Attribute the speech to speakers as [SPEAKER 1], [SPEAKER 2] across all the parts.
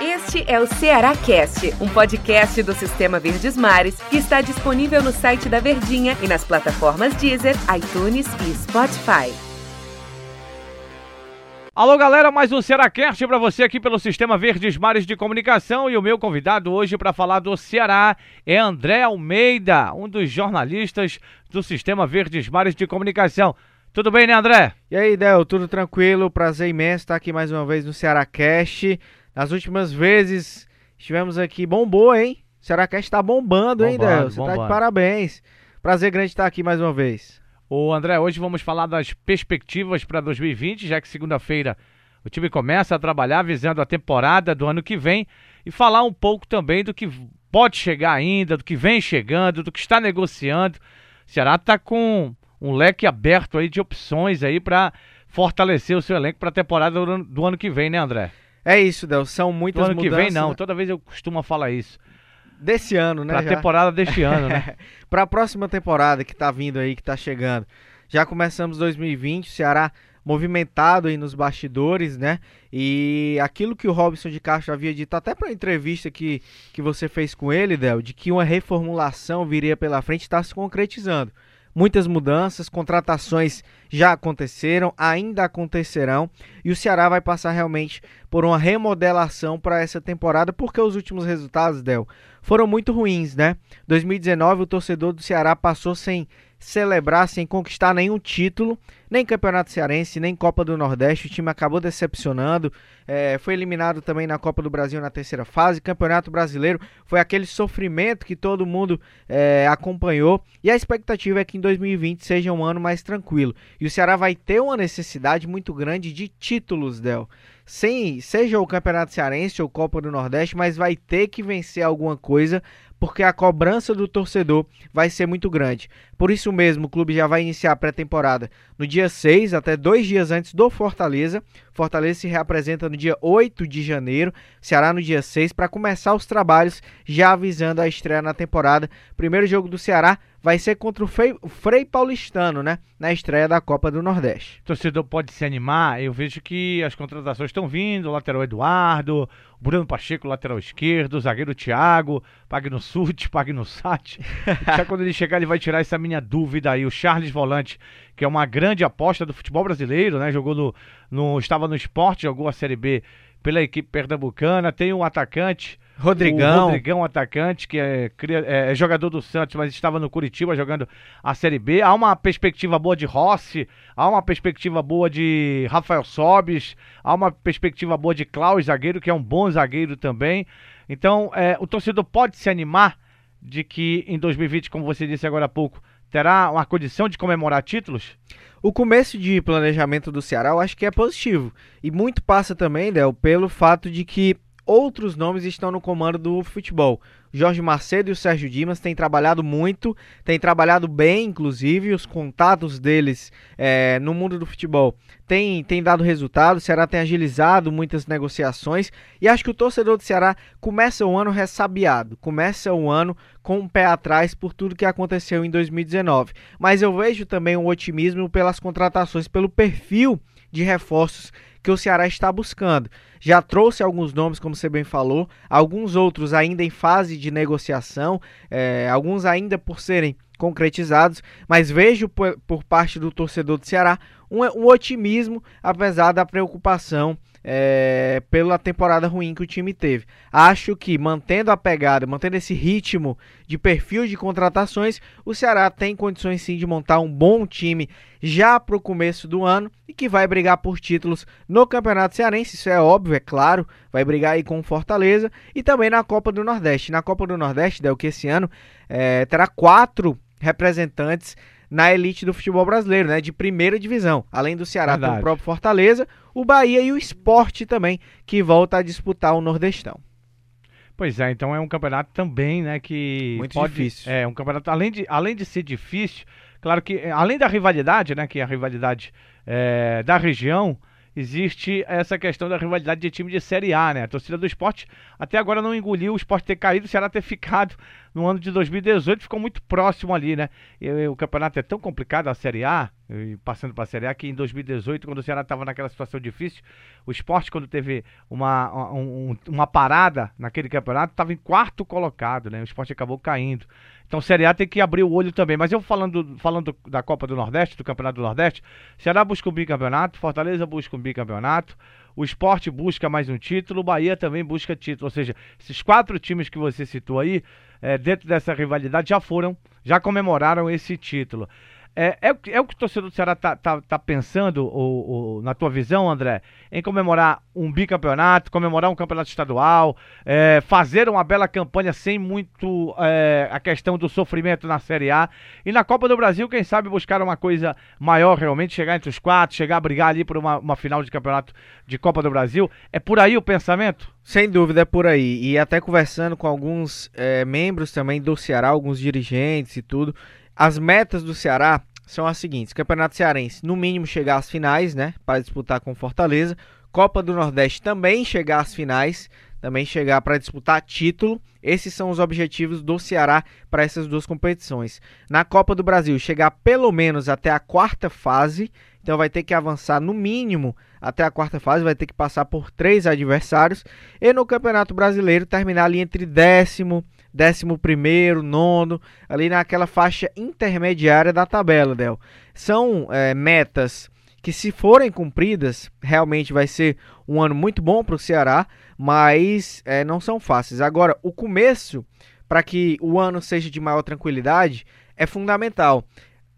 [SPEAKER 1] Este é o Ceará Cast, um podcast do Sistema Verdes Mares que está disponível no site da Verdinha e nas plataformas Deezer, iTunes e Spotify.
[SPEAKER 2] Alô galera, mais um Cearacast para você aqui pelo Sistema Verdes Mares de Comunicação e o meu convidado hoje para falar do Ceará é André Almeida, um dos jornalistas do Sistema Verdes Mares de Comunicação. Tudo bem, né, André?
[SPEAKER 3] E aí, Del, tudo tranquilo? Prazer imenso estar aqui mais uma vez no Cearacast. Nas últimas vezes estivemos aqui, bombou, hein? O Cearacast tá bombando, hein,
[SPEAKER 2] Bombando,
[SPEAKER 3] Del? Você tá
[SPEAKER 2] bombando.
[SPEAKER 3] de parabéns. Prazer grande estar aqui mais uma vez.
[SPEAKER 2] Ô André, hoje vamos falar das perspectivas para 2020, já que segunda-feira o time começa a trabalhar visando a temporada do ano que vem e falar um pouco também do que pode chegar ainda, do que vem chegando, do que está negociando. O Ceará está com um leque aberto aí de opções aí para fortalecer o seu elenco para a temporada do ano, do ano que vem, né, André?
[SPEAKER 3] É isso, Del. São
[SPEAKER 2] Do
[SPEAKER 3] muitas
[SPEAKER 2] ano que
[SPEAKER 3] mudanças.
[SPEAKER 2] vem não,
[SPEAKER 3] né?
[SPEAKER 2] toda vez eu costumo falar isso.
[SPEAKER 3] Desse ano, né?
[SPEAKER 2] Para a
[SPEAKER 3] já.
[SPEAKER 2] temporada deste ano, né?
[SPEAKER 3] Para a próxima temporada que tá vindo aí, que tá chegando. Já começamos 2020, o Ceará movimentado aí nos bastidores, né? E aquilo que o Robson de Castro havia dito até para a entrevista que, que você fez com ele, Del, de que uma reformulação viria pela frente, está se concretizando. Muitas mudanças, contratações já aconteceram, ainda acontecerão, e o Ceará vai passar realmente por uma remodelação para essa temporada, porque os últimos resultados, Del, foram muito ruins, né? 2019 o torcedor do Ceará passou sem celebrar, sem conquistar nenhum título, nem Campeonato Cearense, nem Copa do Nordeste. O time acabou decepcionando, eh, foi eliminado também na Copa do Brasil na terceira fase. Campeonato Brasileiro foi aquele sofrimento que todo mundo eh, acompanhou. E a expectativa é que em 2020 seja um ano mais tranquilo. E o Ceará vai ter uma necessidade muito grande de títulos, Del sem seja o Campeonato Cearense ou Copa do Nordeste, mas vai ter que vencer alguma coisa porque a cobrança do torcedor vai ser muito grande. Por isso mesmo, o clube já vai iniciar a pré-temporada no dia 6, até dois dias antes do Fortaleza. Fortaleza se reapresenta no dia 8 de janeiro, Ceará no dia 6, para começar os trabalhos, já avisando a estreia na temporada. Primeiro jogo do Ceará vai ser contra o Frei, Frei Paulistano, né? Na estreia da Copa do Nordeste.
[SPEAKER 2] O torcedor pode se animar. Eu vejo que as contratações estão vindo: o lateral Eduardo, Bruno Pacheco, lateral esquerdo, o zagueiro Thiago, pague no Sute, pague no Sat. Já quando ele chegar, ele vai tirar essa minha dúvida aí. O Charles Volante, que é uma grande aposta do futebol brasileiro, né? Jogou no, no estava no esporte, jogou a Série B pela equipe pernambucana. Tem um atacante.
[SPEAKER 3] Rodrigão.
[SPEAKER 2] O Rodrigão, atacante, que é, cria- é jogador do Santos, mas estava no Curitiba jogando a Série B. Há uma perspectiva boa de Rossi, há uma perspectiva boa de Rafael Sobis, há uma perspectiva boa de Klaus, zagueiro, que é um bom zagueiro também. Então, é, o torcedor pode se animar de que em 2020, como você disse agora há pouco, terá uma condição de comemorar títulos?
[SPEAKER 3] O começo de planejamento do Ceará eu acho que é positivo. E muito passa também, Del, pelo fato de que outros nomes estão no comando do futebol. Jorge Macedo e o Sérgio Dimas têm trabalhado muito, têm trabalhado bem, inclusive, os contatos deles eh, no mundo do futebol têm, têm dado resultado. O Ceará tem agilizado muitas negociações e acho que o torcedor do Ceará começa o ano ressabiado, começa o ano com o pé atrás por tudo que aconteceu em 2019. Mas eu vejo também um otimismo pelas contratações, pelo perfil de reforços que o Ceará está buscando. Já trouxe alguns nomes, como você bem falou, alguns outros ainda em fase de negociação, eh, alguns ainda por serem concretizados, mas vejo por, por parte do torcedor do Ceará um, um otimismo, apesar da preocupação eh, pela temporada ruim que o time teve. Acho que mantendo a pegada, mantendo esse ritmo de perfil de contratações, o Ceará tem condições sim de montar um bom time já para o começo do ano e que vai brigar por títulos no Campeonato Cearense, isso é óbvio, é claro, vai brigar aí com Fortaleza e também na Copa do Nordeste. Na Copa do Nordeste, Del, que esse ano eh, terá quatro representantes na elite do futebol brasileiro, né, de primeira divisão. Além do Ceará, tem
[SPEAKER 2] Verdade.
[SPEAKER 3] o próprio Fortaleza, o Bahia e o Esporte também, que volta a disputar o Nordestão.
[SPEAKER 2] Pois é, então é um campeonato também, né, que
[SPEAKER 3] Muito
[SPEAKER 2] pode,
[SPEAKER 3] difícil.
[SPEAKER 2] É, um campeonato além de além de ser difícil, claro que eh, além da rivalidade, né, que é a rivalidade eh, da região, existe essa questão da rivalidade de time de Série A, né? A torcida do esporte até agora não engoliu o esporte ter caído, o Ceará ter ficado no ano de 2018, ficou muito próximo ali, né? E, o campeonato é tão complicado, a Série A, passando para a Série A, que em 2018, quando o Ceará estava naquela situação difícil, o esporte, quando teve uma, um, uma parada naquele campeonato, estava em quarto colocado, né? O esporte acabou caindo. Então Série A tem que abrir o olho também. Mas eu falando, falando da Copa do Nordeste, do Campeonato do Nordeste, Ceará busca um bicampeonato, Fortaleza busca um bicampeonato, o esporte busca mais um título, o Bahia também busca título. Ou seja, esses quatro times que você citou aí, é, dentro dessa rivalidade, já foram, já comemoraram esse título. É, é, é, o que o torcedor do Ceará tá, tá, tá pensando, ou, na tua visão, André, em comemorar um bicampeonato, comemorar um campeonato estadual, é, fazer uma bela campanha sem muito é, a questão do sofrimento na Série A. E na Copa do Brasil, quem sabe buscar uma coisa maior realmente, chegar entre os quatro, chegar a brigar ali por uma, uma final de campeonato de Copa do Brasil. É por aí o pensamento?
[SPEAKER 3] Sem dúvida, é por aí. E até conversando com alguns é, membros também do Ceará, alguns dirigentes e tudo as metas do Ceará são as seguintes: Campeonato Cearense, no mínimo chegar às finais, né, para disputar com Fortaleza. Copa do Nordeste também chegar às finais, também chegar para disputar título. Esses são os objetivos do Ceará para essas duas competições. Na Copa do Brasil, chegar pelo menos até a quarta fase. Então vai ter que avançar no mínimo até a quarta fase, vai ter que passar por três adversários. E no Campeonato Brasileiro, terminar ali entre décimo décimo primeiro, nono, ali naquela faixa intermediária da tabela, Del. São é, metas que se forem cumpridas, realmente vai ser um ano muito bom para o Ceará, mas é, não são fáceis. Agora, o começo, para que o ano seja de maior tranquilidade, é fundamental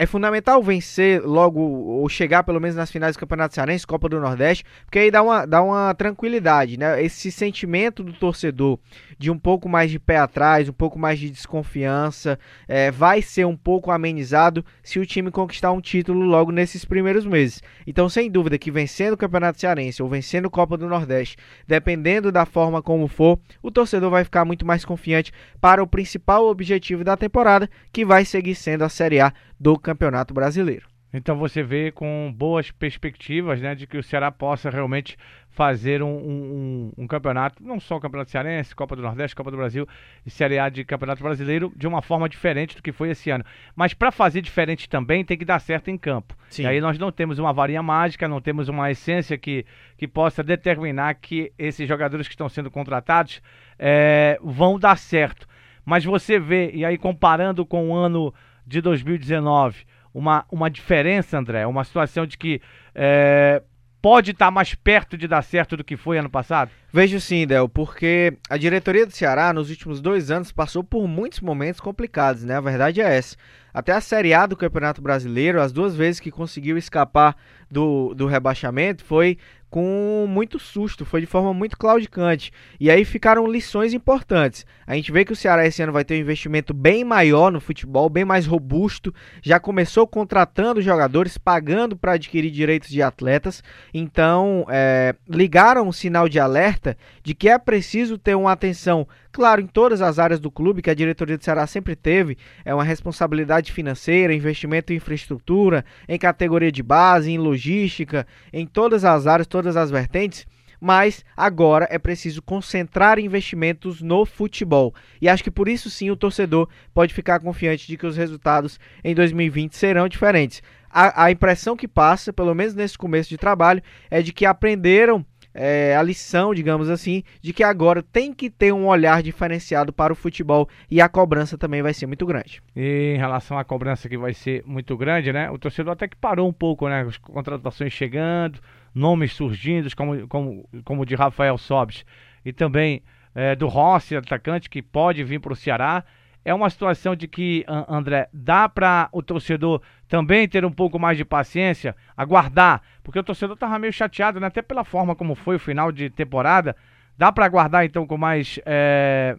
[SPEAKER 3] é fundamental vencer logo, ou chegar pelo menos nas finais do Campeonato Cearense, Copa do Nordeste, porque aí dá uma, dá uma tranquilidade, né? Esse sentimento do torcedor de um pouco mais de pé atrás, um pouco mais de desconfiança, é, vai ser um pouco amenizado se o time conquistar um título logo nesses primeiros meses. Então, sem dúvida que vencendo o Campeonato Cearense ou vencendo a Copa do Nordeste, dependendo da forma como for, o torcedor vai ficar muito mais confiante para o principal objetivo da temporada, que vai seguir sendo a Série A do Campeonato Brasileiro.
[SPEAKER 2] Então você vê com boas perspectivas né, de que o Ceará possa realmente fazer um, um, um, campeonato, não só o Campeonato Cearense, Copa do Nordeste, Copa do Brasil e Série A de Campeonato Brasileiro de uma forma diferente do que foi esse ano. Mas para fazer diferente também tem que dar certo em campo. Sim. E aí nós não temos uma varinha mágica, não temos uma essência que, que possa determinar que esses jogadores que estão sendo contratados é, vão dar certo. Mas você vê, e aí comparando com o ano de 2019 uma, uma diferença, André? Uma situação de que é, pode estar tá mais perto de dar certo do que foi ano passado?
[SPEAKER 3] Vejo sim, Del, porque a diretoria do Ceará nos últimos dois anos passou por muitos momentos complicados, né? A verdade é essa. Até a Série A do Campeonato Brasileiro, as duas vezes que conseguiu escapar do, do rebaixamento, foi com muito susto, foi de forma muito claudicante. E aí ficaram lições importantes. A gente vê que o Ceará esse ano vai ter um investimento bem maior no futebol, bem mais robusto. Já começou contratando jogadores, pagando para adquirir direitos de atletas. Então, é, ligaram um sinal de alerta de que é preciso ter uma atenção, claro, em todas as áreas do clube, que a diretoria do Ceará sempre teve. É uma responsabilidade financeira, investimento em infraestrutura, em categoria de base, em logística, em todas as áreas, todas as vertentes, mas agora é preciso concentrar investimentos no futebol. E acho que por isso sim o torcedor pode ficar confiante de que os resultados em 2020 serão diferentes. A, a impressão que passa, pelo menos nesse começo de trabalho, é de que aprenderam é, a lição, digamos assim, de que agora tem que ter um olhar diferenciado para o futebol e a cobrança também vai ser muito grande.
[SPEAKER 2] E em relação à cobrança que vai ser muito grande, né? O torcedor até que parou um pouco, né? As contratações chegando, nomes surgindo, como, como, como o de Rafael Sobis e também é, do Rossi, atacante, que pode vir para o Ceará. É uma situação de que, André, dá para o torcedor também ter um pouco mais de paciência, aguardar, porque o torcedor estava meio chateado, né? até pela forma como foi o final de temporada. Dá para aguardar então com mais. É,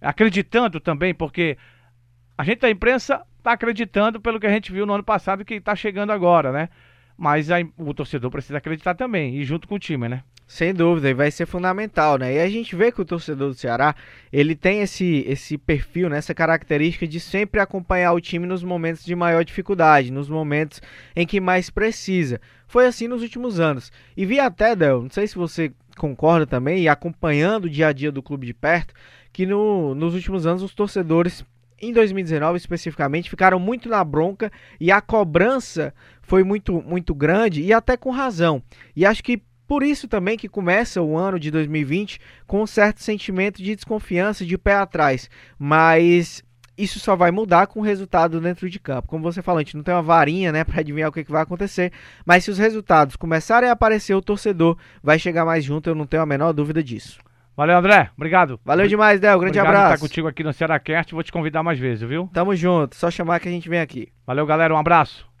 [SPEAKER 2] acreditando também, porque a gente da imprensa está acreditando pelo que a gente viu no ano passado que está chegando agora, né? Mas o torcedor precisa acreditar também, e junto com o time, né?
[SPEAKER 3] Sem dúvida, e vai ser fundamental, né? E a gente vê que o torcedor do Ceará, ele tem esse, esse perfil, né? essa característica de sempre acompanhar o time nos momentos de maior dificuldade, nos momentos em que mais precisa. Foi assim nos últimos anos. E vi até, Del, não sei se você concorda também, e acompanhando o dia a dia do clube de perto, que no, nos últimos anos os torcedores em 2019 especificamente, ficaram muito na bronca e a cobrança foi muito, muito grande e até com razão. E acho que por isso também que começa o ano de 2020 com um certo sentimento de desconfiança, de pé atrás. Mas isso só vai mudar com o resultado dentro de campo. Como você falou, a gente não tem uma varinha, né, para adivinhar o que, que vai acontecer, mas se os resultados começarem a aparecer, o torcedor vai chegar mais junto, eu não tenho a menor dúvida disso.
[SPEAKER 2] Valeu, André. Obrigado.
[SPEAKER 3] Valeu demais, Del. Grande
[SPEAKER 2] Obrigado
[SPEAKER 3] abraço.
[SPEAKER 2] estar contigo aqui no Ceará Cast. Vou te convidar mais vezes, viu?
[SPEAKER 3] Tamo junto. Só chamar que a gente vem aqui.
[SPEAKER 2] Valeu, galera. Um abraço.